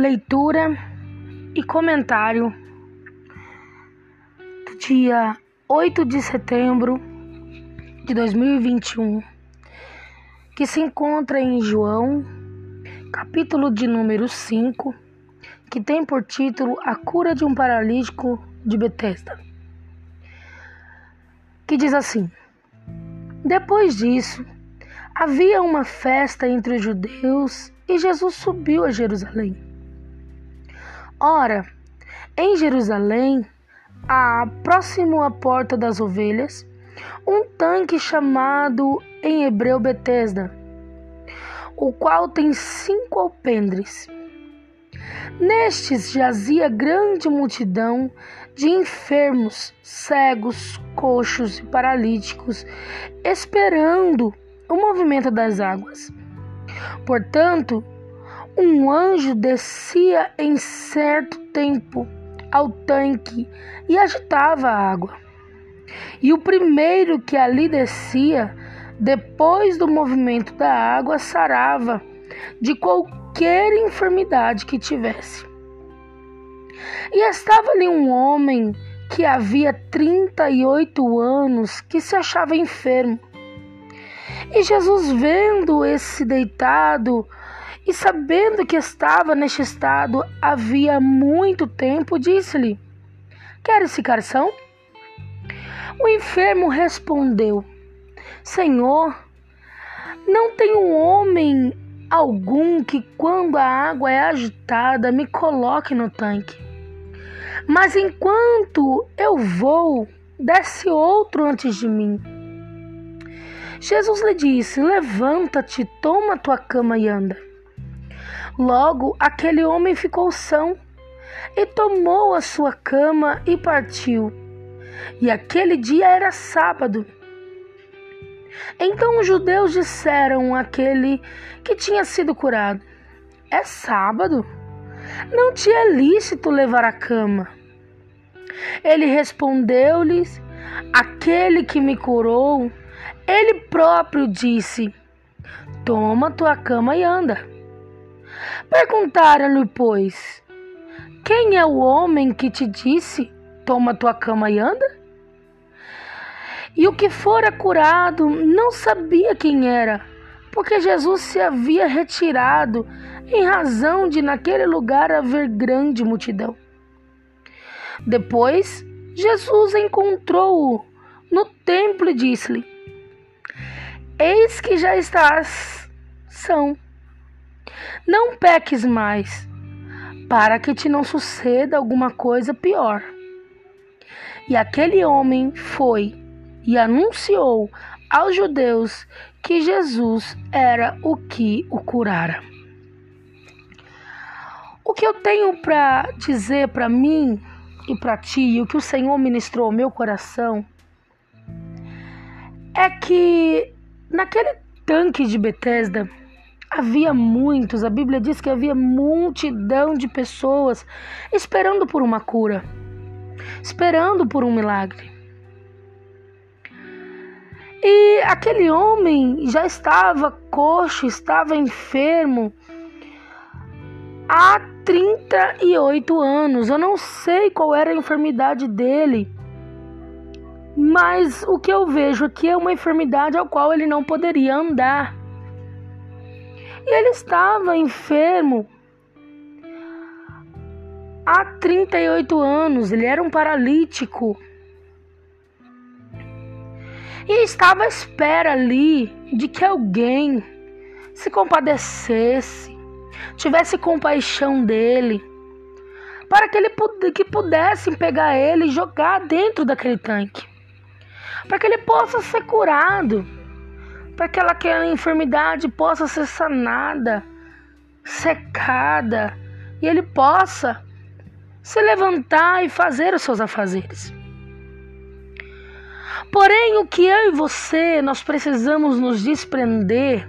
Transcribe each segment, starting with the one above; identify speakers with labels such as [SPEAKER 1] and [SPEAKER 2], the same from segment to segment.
[SPEAKER 1] Leitura e comentário do dia 8 de setembro de 2021, que se encontra em João, capítulo de número 5, que tem por título A cura de um paralítico de Betesda. Que diz assim: Depois disso, havia uma festa entre os judeus e Jesus subiu a Jerusalém. Ora, em Jerusalém, a próximo à porta das ovelhas, um tanque chamado em hebreu Betesda, o qual tem cinco alpendres. Nestes jazia grande multidão de enfermos, cegos, coxos e paralíticos, esperando o movimento das águas. Portanto, um anjo descia em certo tempo ao tanque e agitava a água. E o primeiro que ali descia, depois do movimento da água, sarava de qualquer enfermidade que tivesse. E estava ali um homem que havia 38 anos que se achava enfermo. E Jesus, vendo esse deitado e sabendo que estava neste estado havia muito tempo, disse-lhe: Queres ficar são? O enfermo respondeu: Senhor, não tenho homem algum que, quando a água é agitada, me coloque no tanque. Mas enquanto eu vou, desce outro antes de mim. Jesus lhe disse: Levanta-te, toma tua cama e anda. Logo aquele homem ficou são e tomou a sua cama e partiu. E aquele dia era sábado. Então os judeus disseram àquele que tinha sido curado: É sábado? Não te é lícito levar a cama. Ele respondeu-lhes: Aquele que me curou ele próprio disse: Toma tua cama e anda. Perguntaram-lhe, pois: Quem é o homem que te disse: Toma tua cama e anda? E o que fora curado não sabia quem era, porque Jesus se havia retirado em razão de naquele lugar haver grande multidão. Depois, Jesus encontrou-o no templo e disse-lhe: Eis que já estás são. Não peques mais, para que te não suceda alguma coisa pior. E aquele homem foi e anunciou aos judeus que Jesus era o que o curara. O que eu tenho para dizer para mim e para ti, e o que o Senhor ministrou ao meu coração, é que Naquele tanque de Betesda havia muitos, a Bíblia diz que havia multidão de pessoas esperando por uma cura, esperando por um milagre. E aquele homem já estava coxo, estava enfermo há 38 anos. Eu não sei qual era a enfermidade dele mas o que eu vejo aqui é uma enfermidade ao qual ele não poderia andar. E ele estava enfermo há 38 anos, ele era um paralítico. E estava à espera ali de que alguém se compadecesse, tivesse compaixão dele, para que ele que pudessem pegar ele e jogar dentro daquele tanque para que ele possa ser curado, para que aquela enfermidade possa ser sanada, secada, e ele possa se levantar e fazer os seus afazeres. Porém, o que eu e você nós precisamos nos desprender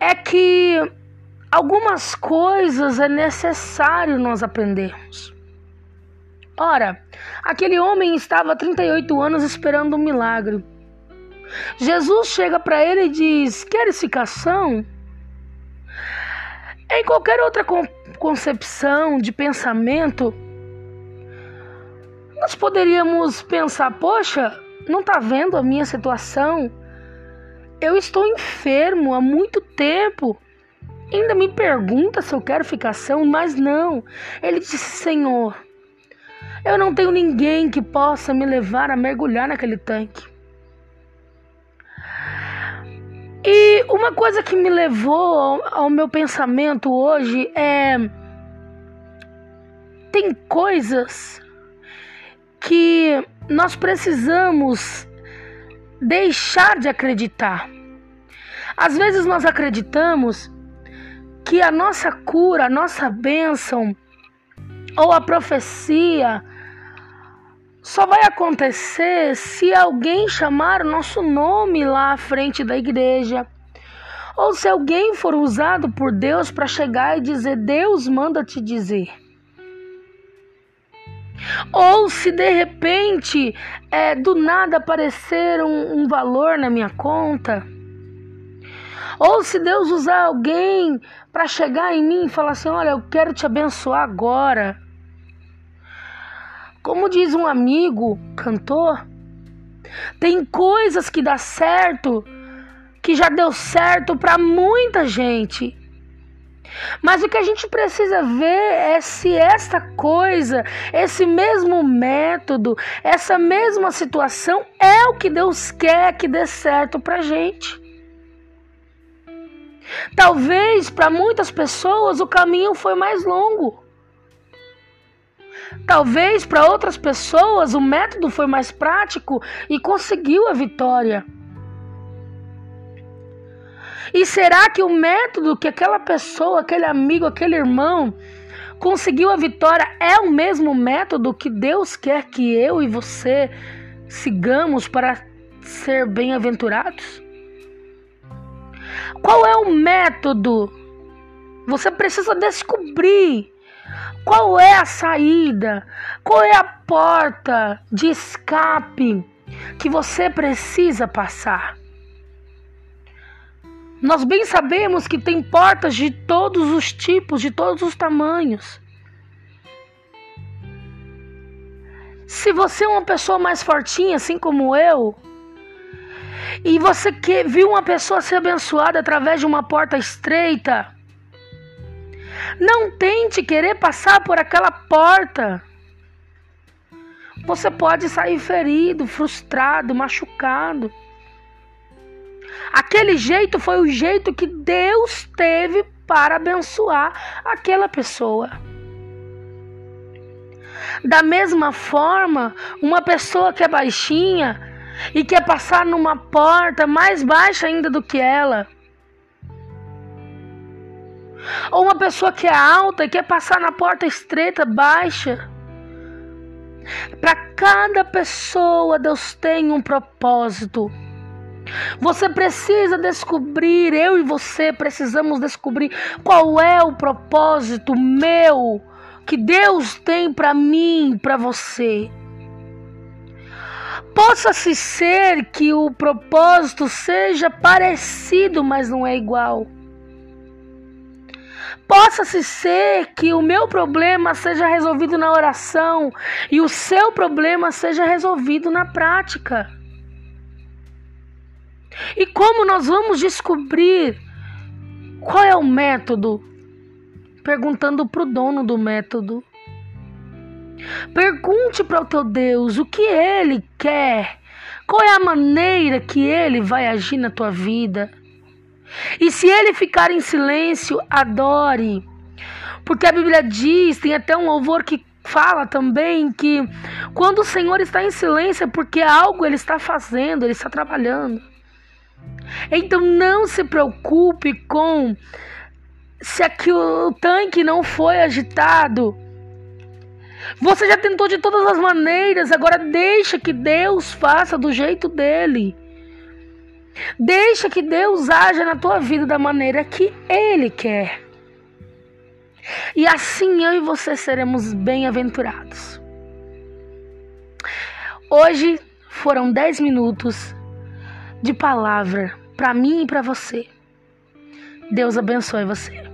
[SPEAKER 1] é que algumas coisas é necessário nós aprendermos. Ora, aquele homem estava há 38 anos esperando um milagre. Jesus chega para ele e diz: Queres ficar são? Em qualquer outra concepção de pensamento, nós poderíamos pensar: poxa, não está vendo a minha situação? Eu estou enfermo há muito tempo. Ainda me pergunta se eu quero ficação, mas não. Ele disse: Senhor, eu não tenho ninguém que possa me levar a mergulhar naquele tanque. E uma coisa que me levou ao, meu pensamento hoje é. Tem coisas que nós precisamos deixar de acreditar. Às vezes nós acreditamos que a nossa cura, a nossa bênção ou a profecia só vai acontecer se alguém chamar o nosso nome lá à frente da igreja. Ou se alguém for usado por Deus para chegar e dizer: Deus manda te dizer. Ou se de repente é, do nada aparecer um, um valor na minha conta. Ou se Deus usar alguém para chegar em mim e falar assim: Olha, eu quero te abençoar agora. Como diz um amigo cantor, tem coisas que dá certo que já deu certo para muita gente. Mas o que a gente precisa ver é se esta coisa, esse mesmo método, essa mesma situação é o que Deus quer que dê certo para gente. Talvez para muitas pessoas o caminho foi mais longo. Talvez para outras pessoas o método foi mais prático e conseguiu a vitória. E será que o método que aquela pessoa, aquele amigo, aquele irmão conseguiu a vitória é o mesmo método que Deus quer que eu e você sigamos para ser bem-aventurados? Qual é o método? Você precisa descobrir qual é a saída, qual é a porta de escape que você precisa passar. Nós bem sabemos que tem portas de todos os tipos, de todos os tamanhos. Se você é uma pessoa mais fortinha, assim como eu, e você que viu uma pessoa ser abençoada através de uma porta estreita, não tente querer passar por aquela porta. Você pode sair ferido, frustrado, machucado. Aquele jeito foi o jeito que Deus teve para abençoar aquela pessoa. Da mesma forma, uma pessoa que é baixinha e quer passar numa porta mais baixa ainda do que ela, ou uma pessoa que é alta e quer passar na porta estreita, baixa. Para cada pessoa, Deus tem um propósito. Você precisa descobrir, eu e você precisamos descobrir qual é o propósito meu que Deus tem para mim, para você. Possa-se ser que o propósito seja parecido, mas não é igual. Possa-se ser que o meu problema seja resolvido na oração e o seu problema seja resolvido na prática. E como nós vamos descobrir qual é o método? Perguntando para o dono do método. Pergunte para o teu Deus o que ele quer, qual é a maneira que ele vai agir na tua vida. E se ele ficar em silêncio, adore. Porque a Bíblia diz, tem até um louvor que fala também que quando o Senhor está em silêncio é porque algo ele está fazendo, ele está trabalhando. Então não se preocupe com se aqui o tanque não foi agitado. Você já tentou de todas as maneiras, agora deixa que Deus faça do jeito dele. Deixa que Deus haja na tua vida da maneira que Ele quer. E assim eu e você seremos bem-aventurados. Hoje foram 10 minutos de palavra para mim e para você. Deus abençoe você.